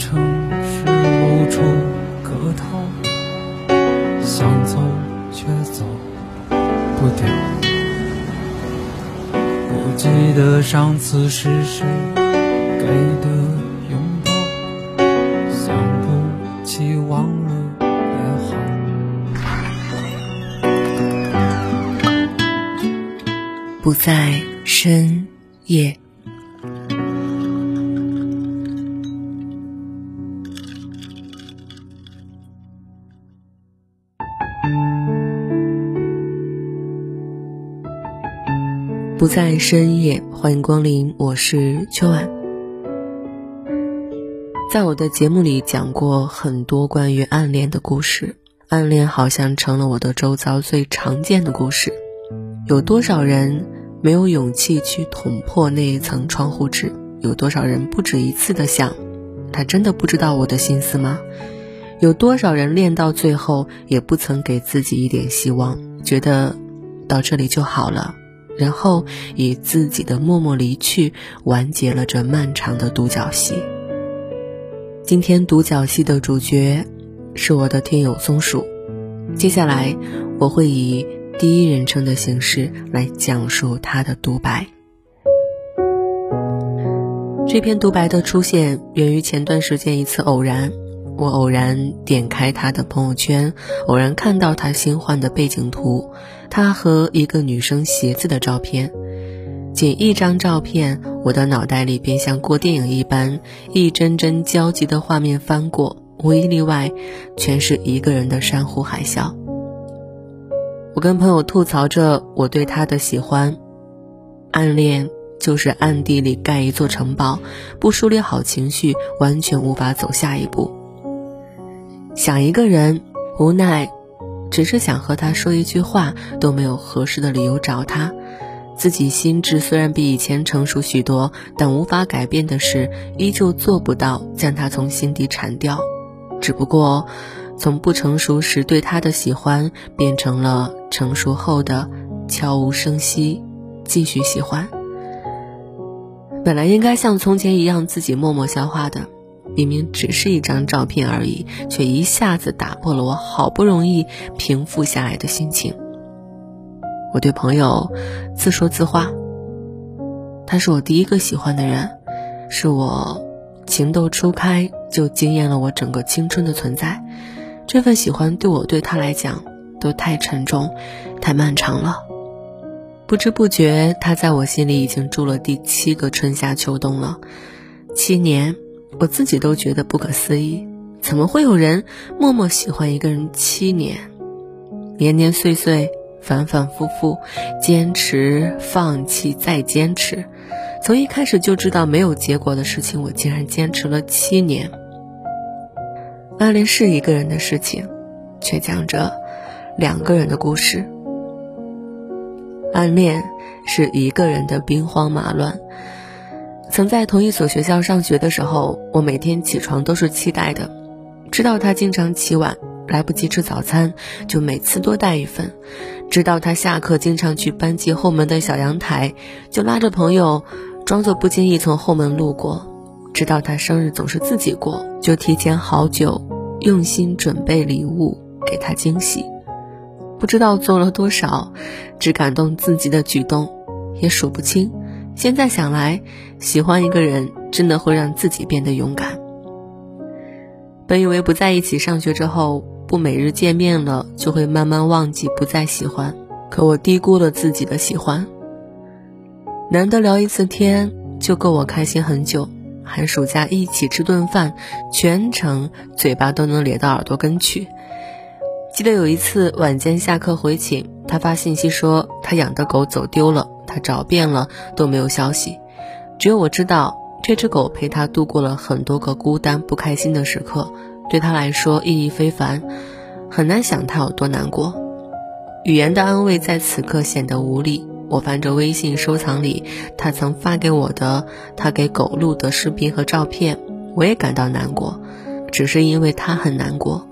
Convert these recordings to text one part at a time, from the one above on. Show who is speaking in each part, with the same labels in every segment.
Speaker 1: 城市无处可逃，想走却走不掉。不记得上次是谁给的拥抱，想不起忘了也好。
Speaker 2: 不在深夜。不在深夜，欢迎光临，我是秋晚。在我的节目里讲过很多关于暗恋的故事，暗恋好像成了我的周遭最常见的故事。有多少人没有勇气去捅破那一层窗户纸？有多少人不止一次的想，他真的不知道我的心思吗？有多少人练到最后也不曾给自己一点希望，觉得到这里就好了。然后以自己的默默离去，完结了这漫长的独角戏。今天独角戏的主角是我的听友松鼠。接下来我会以第一人称的形式来讲述他的独白。这篇独白的出现源于前段时间一次偶然，我偶然点开他的朋友圈，偶然看到他新换的背景图。他和一个女生鞋子的照片，仅一张照片，我的脑袋里便像过电影一般，一帧帧焦急的画面翻过，无一例外，全是一个人的山呼海啸。我跟朋友吐槽着我对他的喜欢，暗恋就是暗地里盖一座城堡，不梳理好情绪，完全无法走下一步。想一个人，无奈。只是想和他说一句话，都没有合适的理由找他。自己心智虽然比以前成熟许多，但无法改变的是，依旧做不到将他从心底铲掉。只不过，从不成熟时对他的喜欢，变成了成熟后的悄无声息继续喜欢。本来应该像从前一样自己默默消化的。明明只是一张照片而已，却一下子打破了我好不容易平复下来的心情。我对朋友自说自话：“他是我第一个喜欢的人，是我情窦初开就惊艳了我整个青春的存在。这份喜欢对我对他来讲都太沉重、太漫长了。不知不觉，他在我心里已经住了第七个春夏秋冬了，七年。”我自己都觉得不可思议，怎么会有人默默喜欢一个人七年，年年岁岁，反反复复，坚持、放弃、再坚持，从一开始就知道没有结果的事情，我竟然坚持了七年。暗恋是一个人的事情，却讲着两个人的故事。暗恋是一个人的兵荒马乱。曾在同一所学校上学的时候，我每天起床都是期待的，知道他经常起晚，来不及吃早餐，就每次多带一份；知道他下课经常去班级后门的小阳台，就拉着朋友，装作不经意从后门路过；知道他生日总是自己过，就提前好久，用心准备礼物给他惊喜。不知道做了多少，只感动自己的举动，也数不清。现在想来，喜欢一个人真的会让自己变得勇敢。本以为不在一起上学之后，不每日见面了，就会慢慢忘记不再喜欢。可我低估了自己的喜欢。难得聊一次天，就够我开心很久。寒暑假一起吃顿饭，全程嘴巴都能咧到耳朵根去。记得有一次晚间下课回寝，他发信息说他养的狗走丢了。他找遍了都没有消息，只有我知道这只狗陪他度过了很多个孤单不开心的时刻，对他来说意义非凡，很难想他有多难过。语言的安慰在此刻显得无力。我翻着微信收藏里他曾发给我的他给狗录的视频和照片，我也感到难过，只是因为他很难过。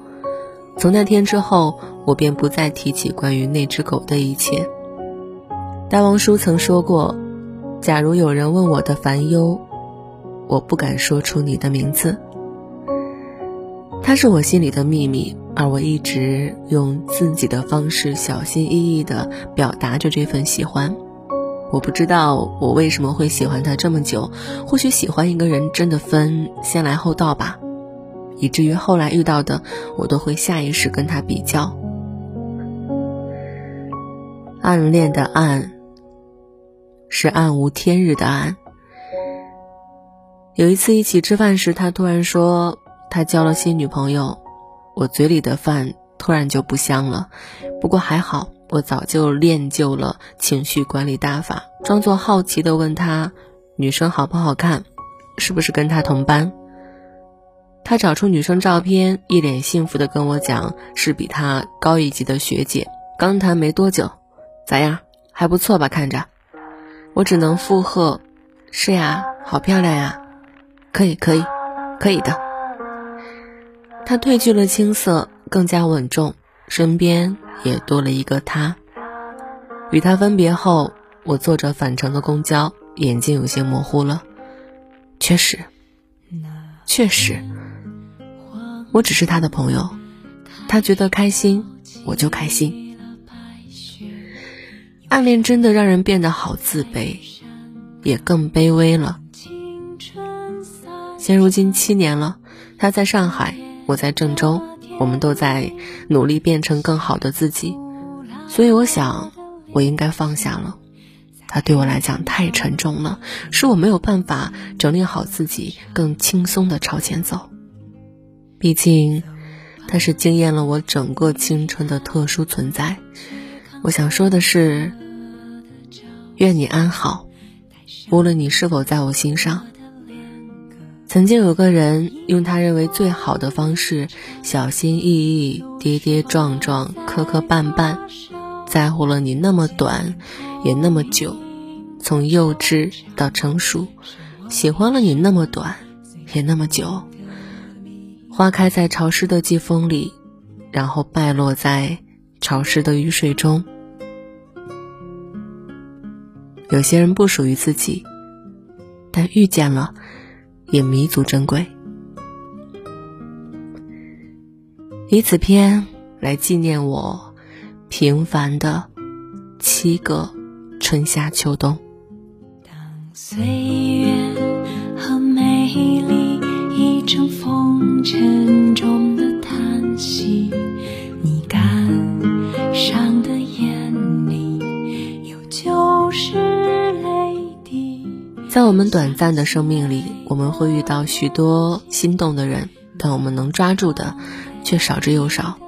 Speaker 2: 从那天之后，我便不再提起关于那只狗的一切。大王叔曾说过：“假如有人问我的烦忧，我不敢说出你的名字。他是我心里的秘密，而我一直用自己的方式小心翼翼地表达着这份喜欢。我不知道我为什么会喜欢他这么久，或许喜欢一个人真的分先来后到吧，以至于后来遇到的我都会下意识跟他比较。暗恋的暗，是暗无天日的暗。有一次一起吃饭时，他突然说他交了新女朋友，我嘴里的饭突然就不香了。不过还好。我早就练就了情绪管理大法，装作好奇的问他：“女生好不好看？是不是跟他同班？”他找出女生照片，一脸幸福的跟我讲：“是比他高一级的学姐，刚谈没多久，咋样？还不错吧？看着。”我只能附和：“是呀，好漂亮呀，可以，可以，可以的。”他褪去了青涩，更加稳重，身边。也多了一个他。与他分别后，我坐着返程的公交，眼睛有些模糊了。确实，确实，我只是他的朋友，他觉得开心，我就开心。暗恋真的让人变得好自卑，也更卑微了。现如今七年了，他在上海，我在郑州。我们都在努力变成更好的自己，所以我想，我应该放下了。他对我来讲太沉重了，是我没有办法整理好自己，更轻松的朝前走。毕竟，他是惊艳了我整个青春的特殊存在。我想说的是，愿你安好，无论你是否在我心上。曾经有个人用他认为最好的方式，小心翼翼、跌跌撞撞、磕磕绊绊，在乎了你那么短，也那么久，从幼稚到成熟，喜欢了你那么短，也那么久。花开在潮湿的季风里，然后败落在潮湿的雨水中。有些人不属于自己，但遇见了。也弥足珍贵。以此篇来纪念我平凡的七个春夏秋冬。
Speaker 3: 当岁月和美丽已成风尘中
Speaker 2: 在我们短暂的生命里。我们会遇到许多心动的人，但我们能抓住的却少之又少。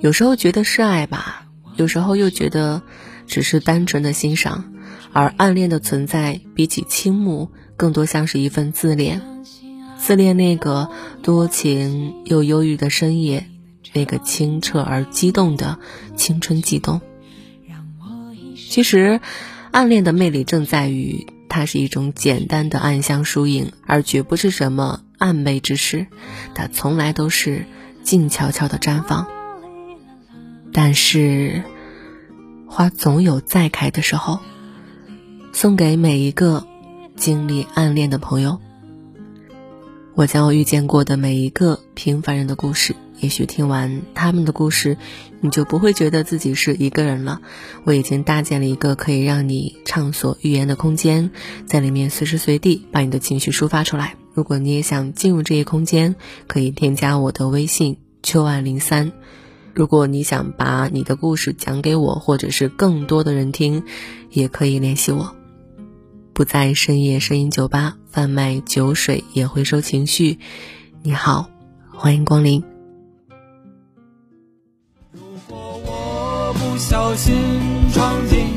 Speaker 2: 有时候觉得是爱吧，有时候又觉得只是单纯的欣赏。而暗恋的存在，比起倾慕，更多像是一份自恋。自恋那个多情又忧郁的深夜，那个清澈而激动的青春悸动。其实，暗恋的魅力正在于。它是一种简单的暗香疏影，而绝不是什么暧昧之事。它从来都是静悄悄的绽放。但是，花总有再开的时候。送给每一个经历暗恋的朋友。我将我遇见过的每一个平凡人的故事。也许听完他们的故事，你就不会觉得自己是一个人了。我已经搭建了一个可以让你畅所欲言的空间，在里面随时随地把你的情绪抒发出来。如果你也想进入这一空间，可以添加我的微信秋万零三。如果你想把你的故事讲给我，或者是更多的人听，也可以联系我。不在深夜声音酒吧贩卖酒水，也会收情绪。你好，欢迎光临。
Speaker 1: 如果我不小心闯进。